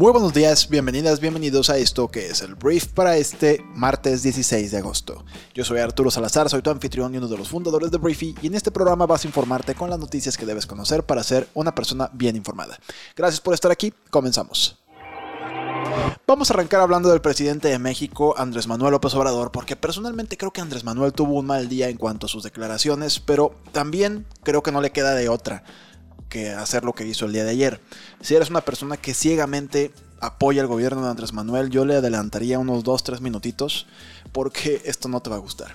Muy buenos días, bienvenidas, bienvenidos a esto que es el brief para este martes 16 de agosto. Yo soy Arturo Salazar, soy tu anfitrión y uno de los fundadores de Briefy y en este programa vas a informarte con las noticias que debes conocer para ser una persona bien informada. Gracias por estar aquí, comenzamos. Vamos a arrancar hablando del presidente de México, Andrés Manuel López Obrador, porque personalmente creo que Andrés Manuel tuvo un mal día en cuanto a sus declaraciones, pero también creo que no le queda de otra que hacer lo que hizo el día de ayer. Si eres una persona que ciegamente apoya al gobierno de Andrés Manuel, yo le adelantaría unos 2-3 minutitos porque esto no te va a gustar.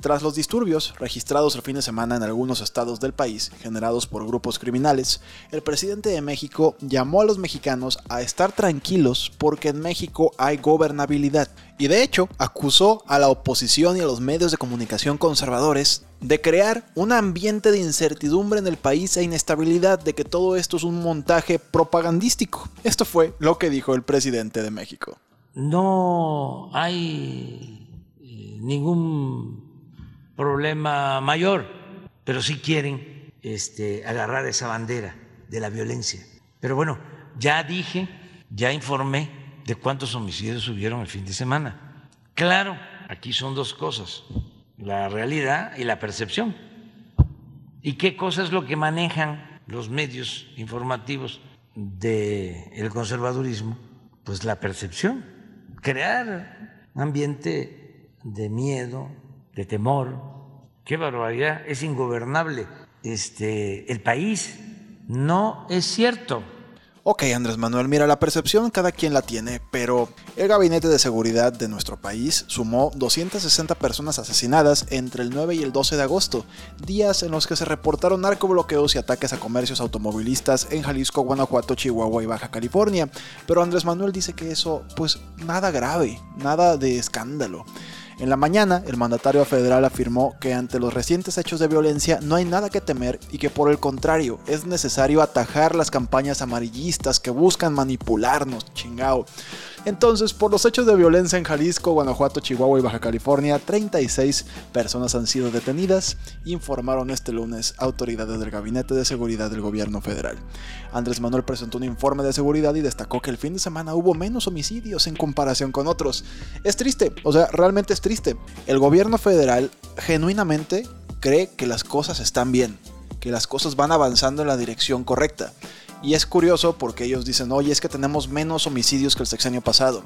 Tras los disturbios registrados el fin de semana en algunos estados del país, generados por grupos criminales, el presidente de México llamó a los mexicanos a estar tranquilos porque en México hay gobernabilidad. Y de hecho, acusó a la oposición y a los medios de comunicación conservadores de crear un ambiente de incertidumbre en el país e inestabilidad de que todo esto es un montaje propagandístico. Esto fue lo que dijo el presidente de México. No hay ningún problema mayor, pero sí quieren este, agarrar esa bandera de la violencia. Pero bueno, ya dije, ya informé de cuántos homicidios hubieron el fin de semana. Claro, aquí son dos cosas, la realidad y la percepción. ¿Y qué cosa es lo que manejan los medios informativos del conservadurismo? Pues la percepción, crear un ambiente de miedo, de temor. Qué barbaridad, es ingobernable este, el país. No es cierto. Ok, Andrés Manuel, mira, la percepción cada quien la tiene, pero el Gabinete de Seguridad de nuestro país sumó 260 personas asesinadas entre el 9 y el 12 de agosto, días en los que se reportaron narcobloqueos y ataques a comercios automovilistas en Jalisco, Guanajuato, Chihuahua y Baja California. Pero Andrés Manuel dice que eso, pues, nada grave, nada de escándalo. En la mañana, el mandatario federal afirmó que ante los recientes hechos de violencia no hay nada que temer y que por el contrario es necesario atajar las campañas amarillistas que buscan manipularnos, chingao. Entonces, por los hechos de violencia en Jalisco, Guanajuato, Chihuahua y Baja California, 36 personas han sido detenidas, informaron este lunes autoridades del Gabinete de Seguridad del Gobierno Federal. Andrés Manuel presentó un informe de seguridad y destacó que el fin de semana hubo menos homicidios en comparación con otros. Es triste, o sea, realmente es triste. El gobierno federal genuinamente cree que las cosas están bien, que las cosas van avanzando en la dirección correcta. Y es curioso porque ellos dicen, oye, es que tenemos menos homicidios que el sexenio pasado.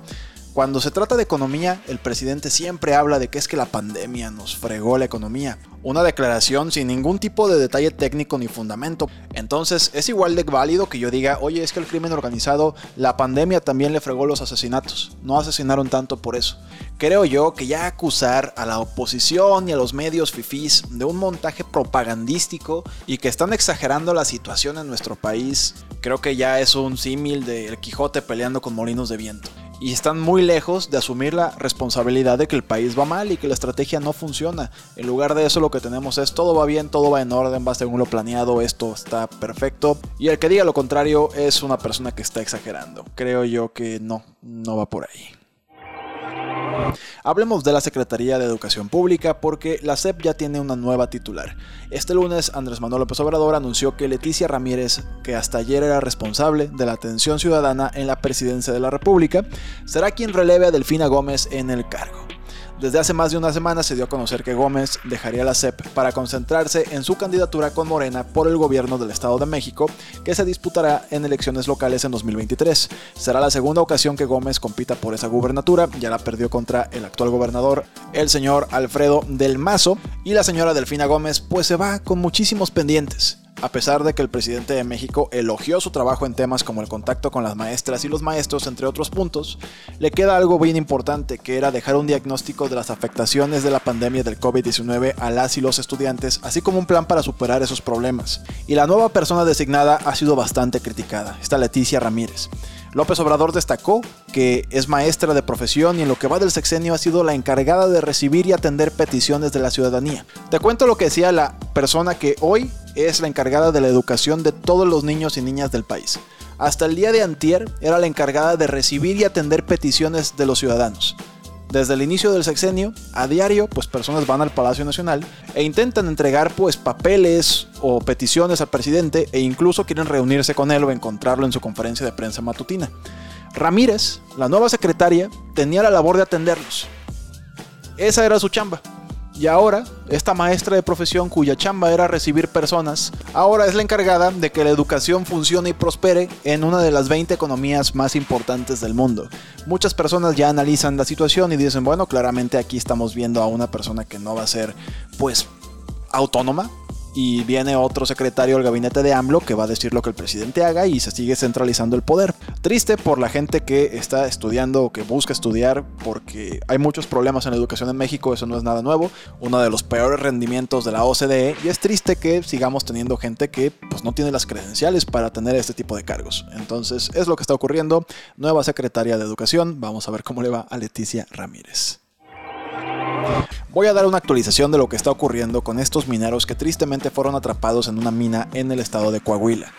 Cuando se trata de economía, el presidente siempre habla de que es que la pandemia nos fregó la economía. Una declaración sin ningún tipo de detalle técnico ni fundamento. Entonces es igual de válido que yo diga, oye, es que el crimen organizado, la pandemia también le fregó los asesinatos. No asesinaron tanto por eso. Creo yo que ya acusar a la oposición y a los medios fifís de un montaje propagandístico y que están exagerando la situación en nuestro país, creo que ya es un símil del Quijote peleando con molinos de viento y están muy lejos de asumir la responsabilidad de que el país va mal y que la estrategia no funciona. En lugar de eso lo que tenemos es todo va bien, todo va en orden, va según lo planeado, esto está perfecto. Y el que diga lo contrario es una persona que está exagerando. Creo yo que no, no va por ahí. Hablemos de la Secretaría de Educación Pública porque la SEP ya tiene una nueva titular. Este lunes Andrés Manuel López Obrador anunció que Leticia Ramírez, que hasta ayer era responsable de la atención ciudadana en la presidencia de la República, será quien releve a Delfina Gómez en el cargo. Desde hace más de una semana se dio a conocer que Gómez dejaría la CEP para concentrarse en su candidatura con Morena por el gobierno del Estado de México, que se disputará en elecciones locales en 2023. Será la segunda ocasión que Gómez compita por esa gubernatura, ya la perdió contra el actual gobernador, el señor Alfredo del Mazo, y la señora Delfina Gómez pues se va con muchísimos pendientes. A pesar de que el presidente de México elogió su trabajo en temas como el contacto con las maestras y los maestros, entre otros puntos, le queda algo bien importante, que era dejar un diagnóstico de las afectaciones de la pandemia del COVID-19 a las y los estudiantes, así como un plan para superar esos problemas. Y la nueva persona designada ha sido bastante criticada, esta Leticia Ramírez. López Obrador destacó que es maestra de profesión y en lo que va del sexenio ha sido la encargada de recibir y atender peticiones de la ciudadanía. Te cuento lo que decía la persona que hoy es la encargada de la educación de todos los niños y niñas del país. Hasta el día de antier era la encargada de recibir y atender peticiones de los ciudadanos. Desde el inicio del sexenio, a diario, pues personas van al Palacio Nacional e intentan entregar pues papeles o peticiones al presidente e incluso quieren reunirse con él o encontrarlo en su conferencia de prensa matutina. Ramírez, la nueva secretaria, tenía la labor de atenderlos. Esa era su chamba. Y ahora, esta maestra de profesión cuya chamba era recibir personas, ahora es la encargada de que la educación funcione y prospere en una de las 20 economías más importantes del mundo. Muchas personas ya analizan la situación y dicen, bueno, claramente aquí estamos viendo a una persona que no va a ser, pues, autónoma, y viene otro secretario del gabinete de AMLO que va a decir lo que el presidente haga y se sigue centralizando el poder. Triste por la gente que está estudiando o que busca estudiar porque hay muchos problemas en la educación en México, eso no es nada nuevo, uno de los peores rendimientos de la OCDE y es triste que sigamos teniendo gente que pues no tiene las credenciales para tener este tipo de cargos. Entonces es lo que está ocurriendo, nueva secretaria de educación, vamos a ver cómo le va a Leticia Ramírez. Voy a dar una actualización de lo que está ocurriendo con estos mineros que tristemente fueron atrapados en una mina en el estado de Coahuila.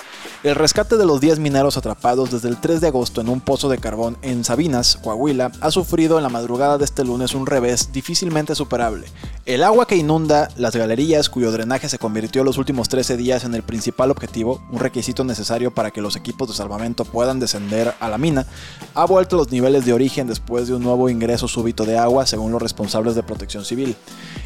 El rescate de los 10 mineros atrapados desde el 3 de agosto en un pozo de carbón en Sabinas, Coahuila, ha sufrido en la madrugada de este lunes un revés difícilmente superable. El agua que inunda las galerías, cuyo drenaje se convirtió los últimos 13 días en el principal objetivo, un requisito necesario para que los equipos de salvamento puedan descender a la mina, ha vuelto a los niveles de origen después de un nuevo ingreso súbito de agua, según los responsables de protección civil.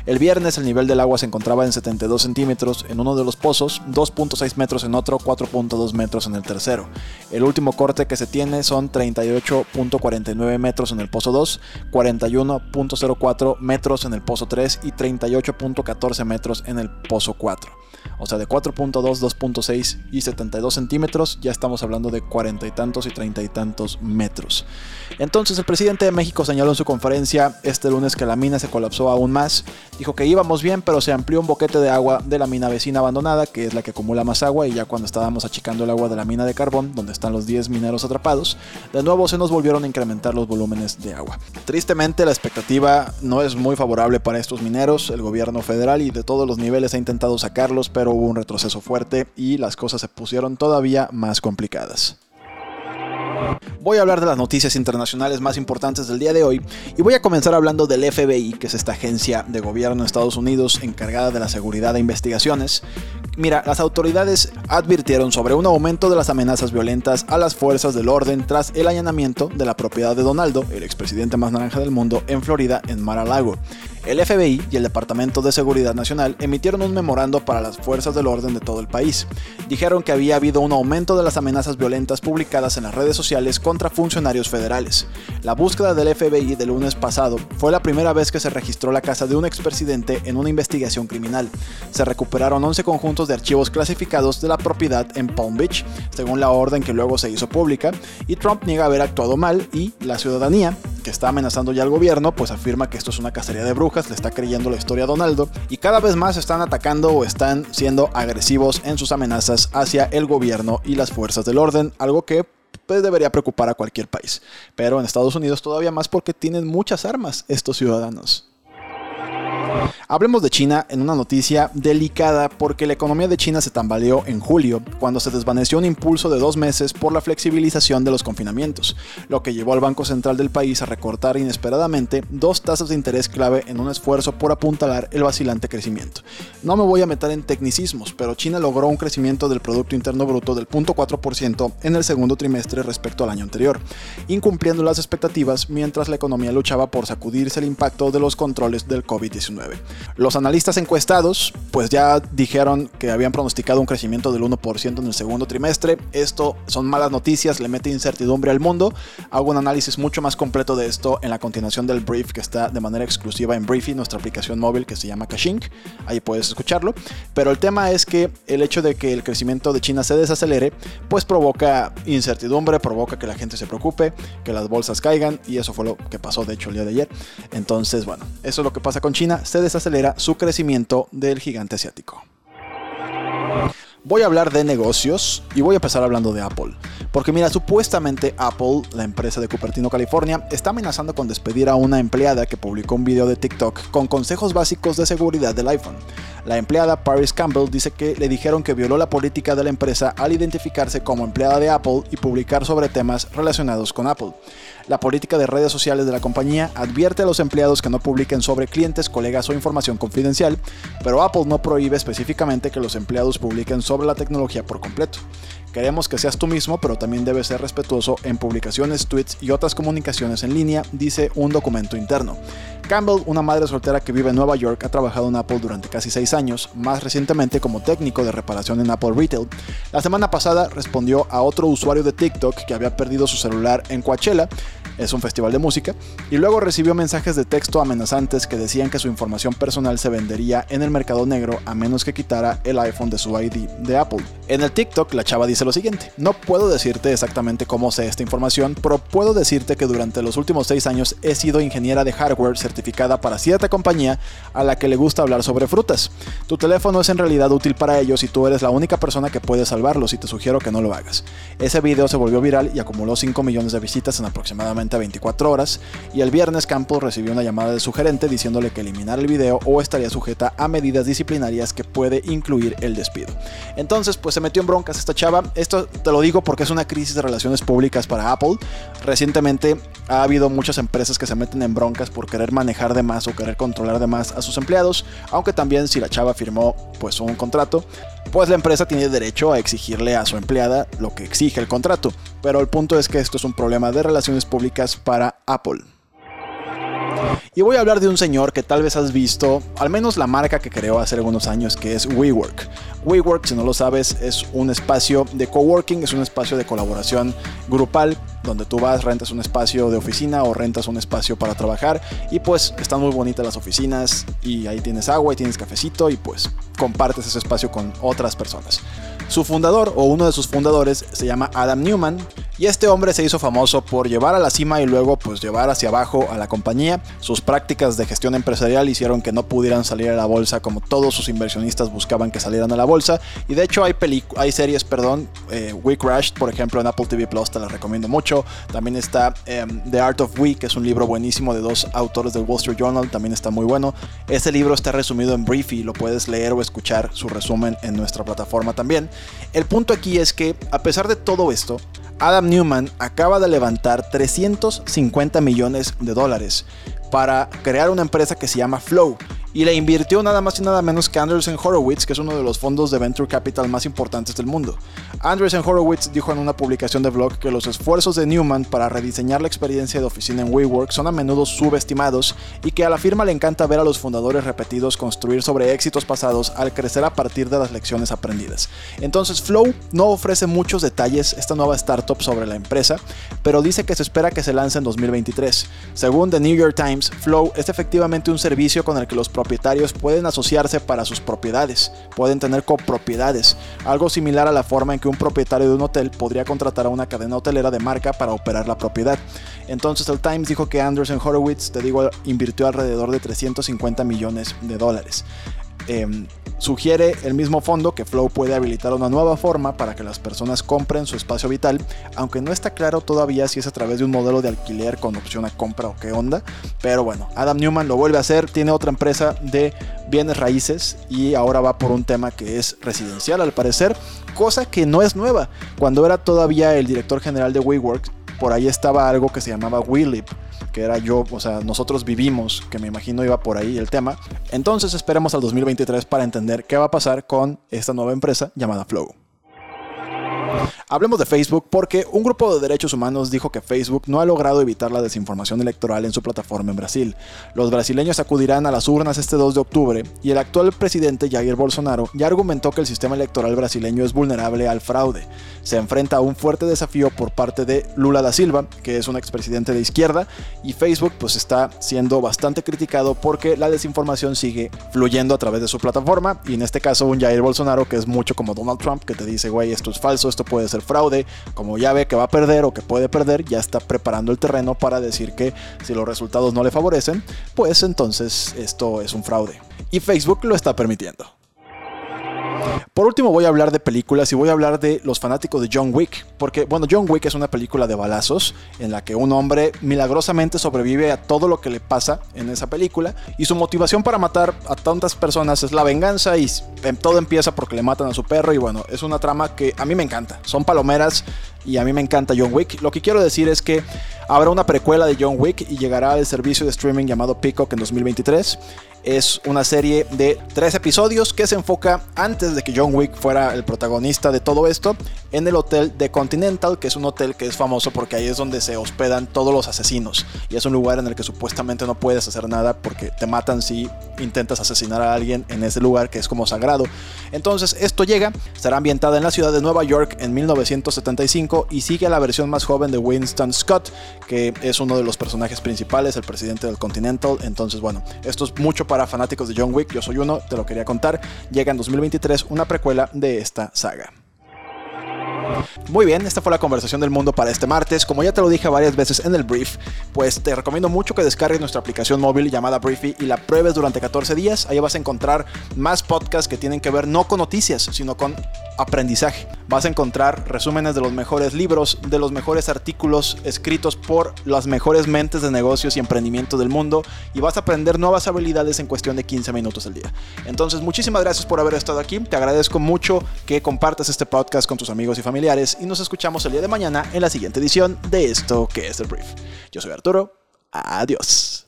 El viernes el nivel del agua se encontraba en 72 centímetros en uno de los pozos, 2.6 metros en otro, 4.2 metros en el tercero. El último corte que se tiene son 38.49 metros en el pozo 2, 41.04 metros en el pozo 3 y 38.14 metros en el pozo 4 o sea, de 4.2, 2.6 y 72 centímetros, ya estamos hablando de cuarenta y tantos y treinta y tantos metros. Entonces el presidente de México señaló en su conferencia este lunes que la mina se colapsó aún más, dijo que íbamos bien, pero se amplió un boquete de agua de la mina vecina abandonada, que es la que acumula más agua, y ya cuando estábamos achicando el agua de la mina de carbón, donde están los 10 mineros atrapados, de nuevo se nos volvieron a incrementar los volúmenes de agua. Tristemente la expectativa no es muy favorable para estos mineros, el gobierno federal y de todos los niveles ha intentado sacarlos, pero hubo un retroceso fuerte y las cosas se pusieron todavía más complicadas. Voy a hablar de las noticias internacionales más importantes del día de hoy y voy a comenzar hablando del FBI, que es esta agencia de gobierno de Estados Unidos encargada de la seguridad e investigaciones. Mira, las autoridades advirtieron sobre un aumento de las amenazas violentas a las fuerzas del orden tras el allanamiento de la propiedad de Donaldo, el expresidente más naranja del mundo, en Florida, en Mar-a-Lago. El FBI y el Departamento de Seguridad Nacional emitieron un memorando para las fuerzas del orden de todo el país. Dijeron que había habido un aumento de las amenazas violentas publicadas en las redes sociales contra funcionarios federales. La búsqueda del FBI del lunes pasado fue la primera vez que se registró la casa de un expresidente en una investigación criminal. Se recuperaron 11 conjuntos de archivos clasificados de la propiedad en Palm Beach, según la orden que luego se hizo pública, y Trump niega haber actuado mal y la ciudadanía, que está amenazando ya al gobierno, pues afirma que esto es una cacería de brujas le está creyendo la historia a Donaldo y cada vez más están atacando o están siendo agresivos en sus amenazas hacia el gobierno y las fuerzas del orden, algo que pues, debería preocupar a cualquier país. Pero en Estados Unidos todavía más porque tienen muchas armas estos ciudadanos. Hablemos de China en una noticia delicada porque la economía de China se tambaleó en julio, cuando se desvaneció un impulso de dos meses por la flexibilización de los confinamientos, lo que llevó al Banco Central del país a recortar inesperadamente dos tasas de interés clave en un esfuerzo por apuntalar el vacilante crecimiento. No me voy a meter en tecnicismos, pero China logró un crecimiento del Producto Interno Bruto del 0.4% en el segundo trimestre respecto al año anterior, incumpliendo las expectativas mientras la economía luchaba por sacudirse el impacto de los controles del COVID-19. Los analistas encuestados pues ya dijeron que habían pronosticado un crecimiento del 1% en el segundo trimestre. Esto son malas noticias, le mete incertidumbre al mundo. Hago un análisis mucho más completo de esto en la continuación del brief que está de manera exclusiva en Briefy, nuestra aplicación móvil que se llama Caching. Ahí puedes escucharlo. Pero el tema es que el hecho de que el crecimiento de China se desacelere pues provoca incertidumbre, provoca que la gente se preocupe, que las bolsas caigan y eso fue lo que pasó de hecho el día de ayer. Entonces, bueno, eso es lo que pasa con China. Se desacelera su crecimiento del gigante asiático. Voy a hablar de negocios y voy a empezar hablando de Apple. Porque mira, supuestamente Apple, la empresa de Cupertino, California, está amenazando con despedir a una empleada que publicó un video de TikTok con consejos básicos de seguridad del iPhone. La empleada Paris Campbell dice que le dijeron que violó la política de la empresa al identificarse como empleada de Apple y publicar sobre temas relacionados con Apple. La política de redes sociales de la compañía advierte a los empleados que no publiquen sobre clientes, colegas o información confidencial, pero Apple no prohíbe específicamente que los empleados publiquen sobre la tecnología por completo. Queremos que seas tú mismo, pero también debes ser respetuoso en publicaciones, tweets y otras comunicaciones en línea, dice un documento interno. Campbell, una madre soltera que vive en Nueva York, ha trabajado en Apple durante casi seis años, más recientemente como técnico de reparación en Apple Retail. La semana pasada respondió a otro usuario de TikTok que había perdido su celular en Coachella es un festival de música, y luego recibió mensajes de texto amenazantes que decían que su información personal se vendería en el mercado negro a menos que quitara el iPhone de su ID de Apple. En el TikTok, la chava dice lo siguiente, no puedo decirte exactamente cómo sé esta información, pero puedo decirte que durante los últimos 6 años he sido ingeniera de hardware certificada para cierta compañía a la que le gusta hablar sobre frutas. Tu teléfono es en realidad útil para ellos y tú eres la única persona que puede salvarlos y te sugiero que no lo hagas. Ese video se volvió viral y acumuló 5 millones de visitas en aproximadamente 24 horas y el viernes Campos recibió una llamada de su gerente diciéndole que eliminar el video o estaría sujeta a medidas disciplinarias que puede incluir el despido. Entonces, pues se metió en broncas esta chava. Esto te lo digo porque es una crisis de relaciones públicas para Apple. Recientemente ha habido muchas empresas que se meten en broncas por querer manejar de más o querer controlar de más a sus empleados, aunque también si la chava firmó pues un contrato, pues la empresa tiene derecho a exigirle a su empleada lo que exige el contrato. Pero el punto es que esto es un problema de relaciones públicas para Apple. Y voy a hablar de un señor que tal vez has visto, al menos la marca que creó hace algunos años, que es WeWork. WeWork, si no lo sabes, es un espacio de coworking, es un espacio de colaboración grupal, donde tú vas, rentas un espacio de oficina o rentas un espacio para trabajar y pues están muy bonitas las oficinas y ahí tienes agua y tienes cafecito y pues compartes ese espacio con otras personas. Su fundador o uno de sus fundadores se llama Adam Newman y este hombre se hizo famoso por llevar a la cima y luego pues llevar hacia abajo a la compañía. Sus prácticas de gestión empresarial hicieron que no pudieran salir a la bolsa como todos sus inversionistas buscaban que salieran a la bolsa y de hecho hay, hay series, perdón, eh, We Crashed por ejemplo en Apple TV Plus te la recomiendo mucho. También está em, The Art of We que es un libro buenísimo de dos autores del Wall Street Journal, también está muy bueno. Este libro está resumido en brief y lo puedes leer o escuchar su resumen en nuestra plataforma también. El punto aquí es que, a pesar de todo esto, Adam Newman acaba de levantar 350 millones de dólares para crear una empresa que se llama Flow y le invirtió nada más y nada menos que Andreessen Horowitz, que es uno de los fondos de venture capital más importantes del mundo. Andreessen Horowitz dijo en una publicación de blog que los esfuerzos de Newman para rediseñar la experiencia de oficina en WeWork son a menudo subestimados y que a la firma le encanta ver a los fundadores repetidos construir sobre éxitos pasados al crecer a partir de las lecciones aprendidas. Entonces Flow no ofrece muchos detalles esta nueva startup sobre la empresa, pero dice que se espera que se lance en 2023. Según The New York Times, Flow es efectivamente un servicio con el que los propietarios pueden asociarse para sus propiedades, pueden tener copropiedades, algo similar a la forma en que un propietario de un hotel podría contratar a una cadena hotelera de marca para operar la propiedad. Entonces el Times dijo que Anderson Horowitz, te digo, invirtió alrededor de 350 millones de dólares. Em, sugiere el mismo fondo que Flow puede habilitar una nueva forma para que las personas compren su espacio vital, aunque no está claro todavía si es a través de un modelo de alquiler con opción a compra o qué onda. Pero bueno, Adam Newman lo vuelve a hacer, tiene otra empresa de bienes raíces y ahora va por un tema que es residencial al parecer, cosa que no es nueva. Cuando era todavía el director general de WeWork, por ahí estaba algo que se llamaba WeLib que era yo, o sea, nosotros vivimos, que me imagino iba por ahí el tema. Entonces esperemos al 2023 para entender qué va a pasar con esta nueva empresa llamada Flow. Hablemos de Facebook porque un grupo de derechos humanos dijo que Facebook no ha logrado evitar la desinformación electoral en su plataforma en Brasil. Los brasileños acudirán a las urnas este 2 de octubre y el actual presidente Jair Bolsonaro ya argumentó que el sistema electoral brasileño es vulnerable al fraude. Se enfrenta a un fuerte desafío por parte de Lula da Silva, que es un expresidente de izquierda, y Facebook pues está siendo bastante criticado porque la desinformación sigue fluyendo a través de su plataforma y en este caso un Jair Bolsonaro que es mucho como Donald Trump que te dice, güey, esto es falso, esto puede ser fraude, como ya ve que va a perder o que puede perder, ya está preparando el terreno para decir que si los resultados no le favorecen, pues entonces esto es un fraude. Y Facebook lo está permitiendo. Por último voy a hablar de películas y voy a hablar de los fanáticos de John Wick, porque bueno, John Wick es una película de balazos en la que un hombre milagrosamente sobrevive a todo lo que le pasa en esa película y su motivación para matar a tantas personas es la venganza y em, todo empieza porque le matan a su perro y bueno, es una trama que a mí me encanta. Son palomeras y a mí me encanta John Wick. Lo que quiero decir es que habrá una precuela de John Wick y llegará al servicio de streaming llamado Peacock en 2023 es una serie de tres episodios que se enfoca antes de que John Wick fuera el protagonista de todo esto en el hotel de Continental, que es un hotel que es famoso porque ahí es donde se hospedan todos los asesinos y es un lugar en el que supuestamente no puedes hacer nada porque te matan si intentas asesinar a alguien en ese lugar que es como sagrado. Entonces esto llega, estará ambientada en la ciudad de Nueva York en 1975 y sigue a la versión más joven de Winston Scott, que es uno de los personajes principales, el presidente del Continental. Entonces bueno, esto es mucho para fanáticos de John Wick, yo soy uno, te lo quería contar. Llega en 2023 una precuela de esta saga. Muy bien, esta fue la conversación del mundo para este martes. Como ya te lo dije varias veces en el brief, pues te recomiendo mucho que descargues nuestra aplicación móvil llamada Briefy y la pruebes durante 14 días. Ahí vas a encontrar más podcasts que tienen que ver no con noticias, sino con aprendizaje. Vas a encontrar resúmenes de los mejores libros, de los mejores artículos escritos por las mejores mentes de negocios y emprendimiento del mundo y vas a aprender nuevas habilidades en cuestión de 15 minutos al día. Entonces, muchísimas gracias por haber estado aquí. Te agradezco mucho que compartas este podcast con tus amigos y y nos escuchamos el día de mañana en la siguiente edición de esto que es el brief. Yo soy Arturo. Adiós.